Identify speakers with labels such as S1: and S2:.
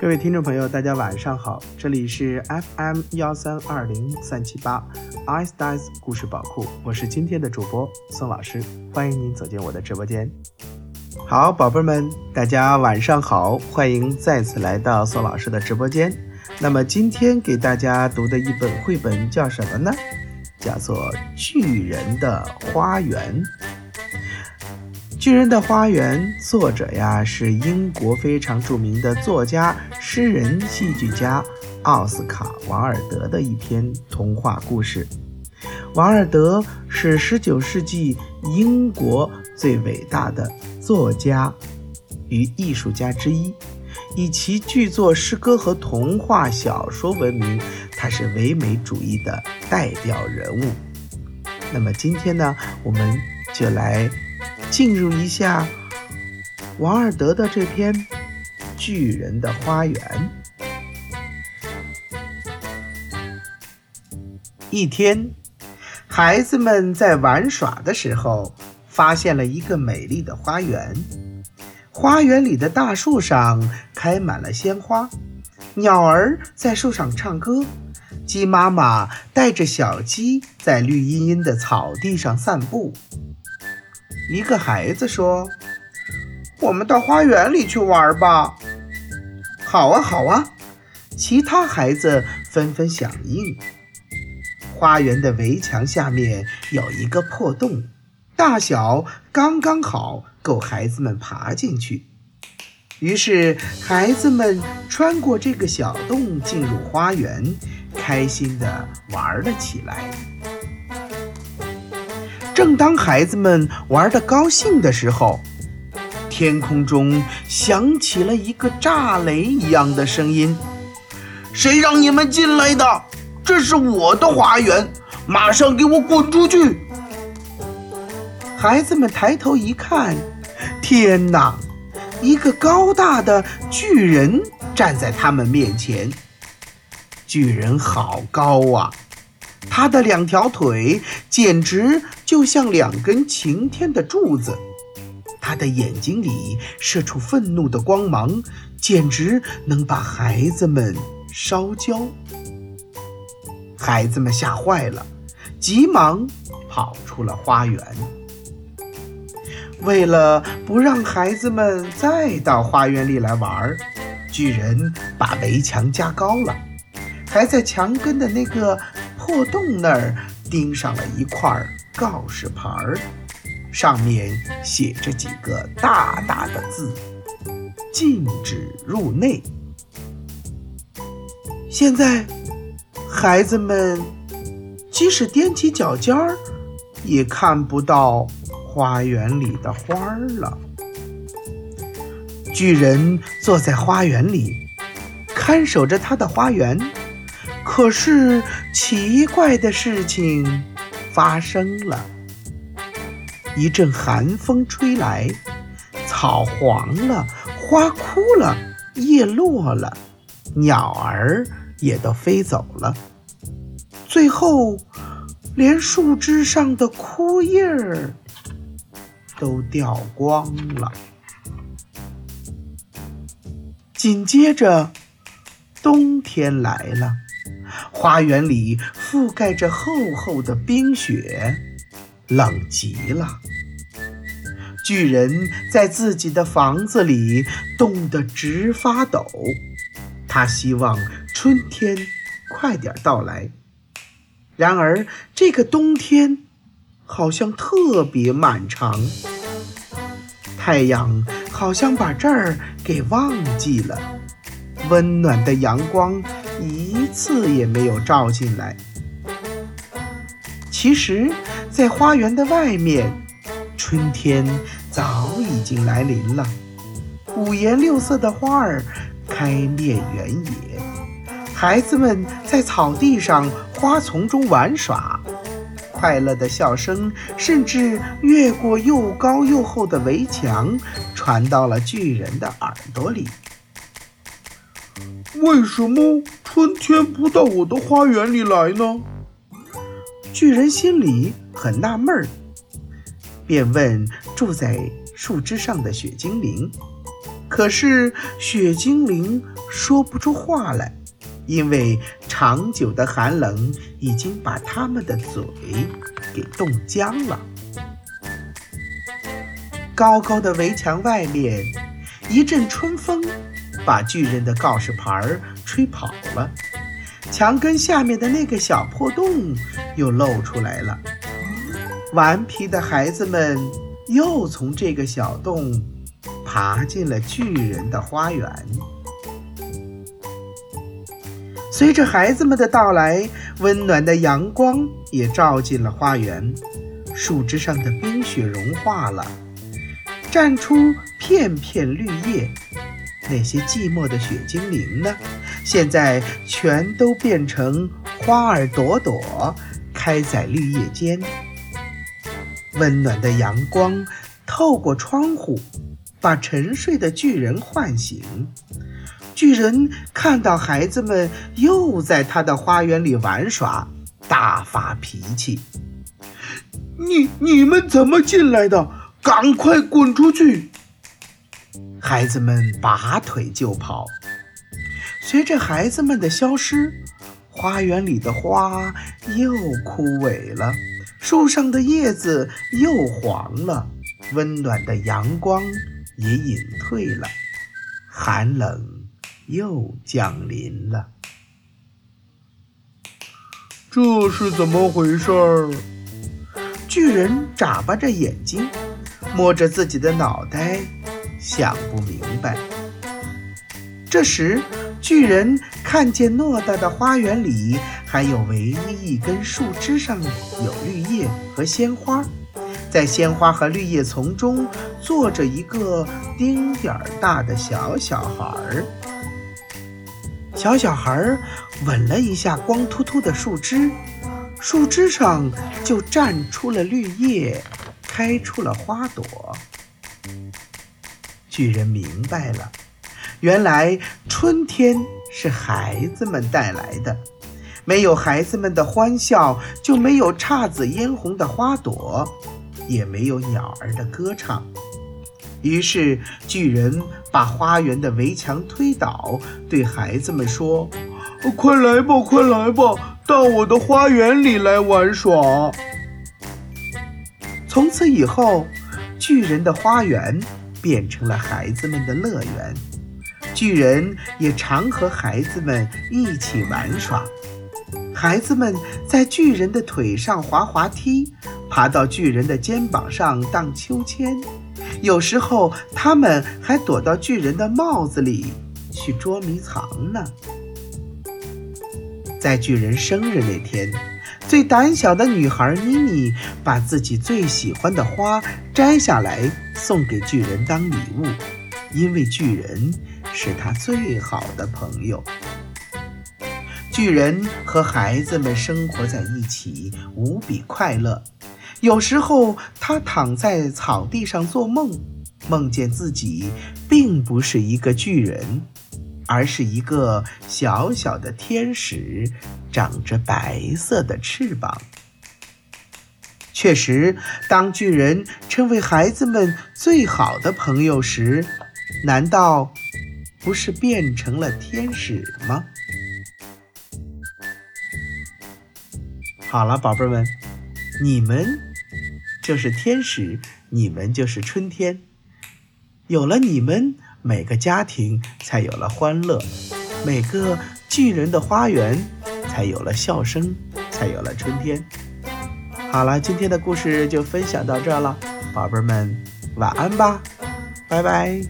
S1: 各位听众朋友，大家晚上好，这里是 FM 幺三二零三七八 i s t y e 故事宝库，我是今天的主播宋老师，欢迎您走进我的直播间。好，宝贝们，大家晚上好，欢迎再次来到宋老师的直播间。那么今天给大家读的一本绘本叫什么呢？叫做《巨人的花园》。巨人的花园，作者呀是英国非常著名的作家、诗人、戏剧家奥斯卡·王尔德的一篇童话故事。王尔德是19世纪英国最伟大的作家与艺术家之一，以其剧作诗歌和童话小说闻名。他是唯美主义的代表人物。那么今天呢，我们就来。进入一下王尔德的这篇《巨人的花园》。一天，孩子们在玩耍的时候，发现了一个美丽的花园。花园里的大树上开满了鲜花，鸟儿在树上唱歌，鸡妈妈带着小鸡在绿茵茵的草地上散步。一个孩子说：“我们到花园里去玩吧。”“好啊，好啊！”其他孩子纷纷响应。花园的围墙下面有一个破洞，大小刚刚好，够孩子们爬进去。于是，孩子们穿过这个小洞，进入花园，开心地玩了起来。正当孩子们玩得高兴的时候，天空中响起了一个炸雷一样的声音：“谁让你们进来的？这是我的花园，马上给我滚出去！”孩子们抬头一看，天哪！一个高大的巨人站在他们面前。巨人好高啊！他的两条腿简直就像两根擎天的柱子，他的眼睛里射出愤怒的光芒，简直能把孩子们烧焦。孩子们吓坏了，急忙跑出了花园。为了不让孩子们再到花园里来玩，巨人把围墙加高了，还在墙根的那个。破洞那儿钉上了一块告示牌儿，上面写着几个大大的字：“禁止入内。”现在，孩子们即使踮起脚尖儿，也看不到花园里的花儿了。巨人坐在花园里，看守着他的花园。可是奇怪的事情发生了，一阵寒风吹来，草黄了，花枯了，叶落了，鸟儿也都飞走了，最后连树枝上的枯叶儿都掉光了。紧接着，冬天来了。花园里覆盖着厚厚的冰雪，冷极了。巨人在自己的房子里冻得直发抖，他希望春天快点到来。然而，这个冬天好像特别漫长，太阳好像把这儿给忘记了，温暖的阳光。一次也没有照进来。其实，在花园的外面，春天早已经来临了。五颜六色的花儿开遍原野，孩子们在草地上、花丛中玩耍，快乐的笑声甚至越过又高又厚的围墙，传到了巨人的耳朵里。
S2: 为什么春天不到我的花园里来呢？
S1: 巨人心里很纳闷儿，便问住在树枝上的雪精灵：“可是雪精灵说不出话来，因为长久的寒冷已经把他们的嘴给冻僵了。高高的围墙外面，一阵春风把巨人的告示牌儿吹跑了，墙根下面的那个小破洞又露出来了。顽皮的孩子们又从这个小洞爬进了巨人的花园。随着孩子们的到来，温暖的阳光也照进了花园，树枝上的冰雪融化了。绽出片片绿叶，那些寂寞的雪精灵呢？现在全都变成花儿朵朵，开在绿叶间。温暖的阳光透过窗户，把沉睡的巨人唤醒。巨人看到孩子们又在他的花园里玩耍，大发脾气：“
S2: 你你们怎么进来的？”赶快滚出去！
S1: 孩子们拔腿就跑。随着孩子们的消失，花园里的花又枯萎了，树上的叶子又黄了，温暖的阳光也隐退了，寒冷又降临了。
S2: 这是怎么回事？
S1: 巨人眨巴着眼睛。摸着自己的脑袋，想不明白。这时，巨人看见偌大的花园里还有唯一一根树枝上有绿叶和鲜花，在鲜花和绿叶丛中坐着一个丁点儿大的小小孩儿。小小孩儿吻了一下光秃秃的树枝，树枝上就绽出了绿叶。开出了花朵，巨人明白了，原来春天是孩子们带来的，没有孩子们的欢笑，就没有姹紫嫣红的花朵，也没有鸟儿的歌唱。于是，巨人把花园的围墙推倒，对孩子们说：“
S2: 快来吧，快来吧，到我的花园里来玩耍。”
S1: 从此以后，巨人的花园变成了孩子们的乐园。巨人也常和孩子们一起玩耍。孩子们在巨人的腿上滑滑梯，爬到巨人的肩膀上荡秋千。有时候，他们还躲到巨人的帽子里去捉迷藏呢。在巨人生日那天。最胆小的女孩妮妮把自己最喜欢的花摘下来送给巨人当礼物，因为巨人是她最好的朋友。巨人和孩子们生活在一起，无比快乐。有时候，他躺在草地上做梦，梦见自己并不是一个巨人。而是一个小小的天使，长着白色的翅膀。确实，当巨人成为孩子们最好的朋友时，难道不是变成了天使吗？好了，宝贝们，你们就是天使，你们就是春天。有了你们。每个家庭才有了欢乐，每个巨人的花园才有了笑声，才有了春天。好了，今天的故事就分享到这了，宝贝们晚安吧，拜拜。